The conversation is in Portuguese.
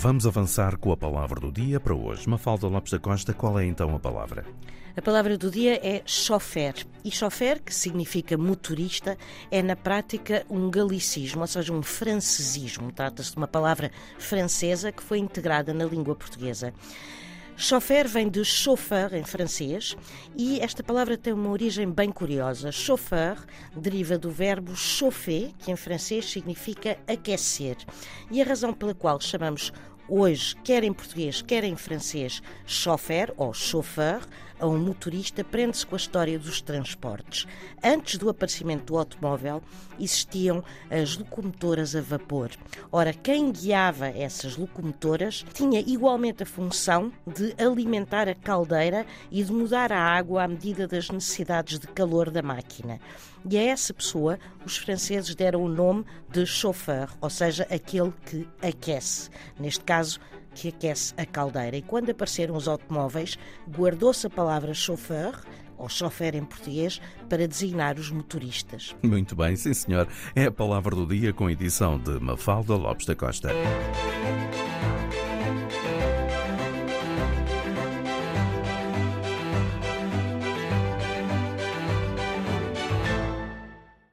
Vamos avançar com a palavra do dia para hoje. Mafalda Lopes da Costa, qual é então a palavra? A palavra do dia é chofer. E chofer, que significa motorista, é na prática um galicismo, ou seja, um francesismo. Trata-se de uma palavra francesa que foi integrada na língua portuguesa. Chofer vem de chauffeur em francês e esta palavra tem uma origem bem curiosa. Chauffeur deriva do verbo chauffer, que em francês significa aquecer. E a razão pela qual chamamos hoje, quer em português, quer em francês, chauffeur ou chauffeur, a um motorista prende-se com a história dos transportes. Antes do aparecimento do automóvel, existiam as locomotoras a vapor. Ora, quem guiava essas locomotoras tinha igualmente a função de alimentar a caldeira e de mudar a água à medida das necessidades de calor da máquina. E a essa pessoa os franceses deram o nome de chauffeur, ou seja, aquele que aquece. Neste caso, que aquece a caldeira. E quando apareceram os automóveis, guardou-se a palavra chauffeur, ou chofer em português, para designar os motoristas. Muito bem, sim senhor. É a palavra do dia com edição de Mafalda Lopes da Costa.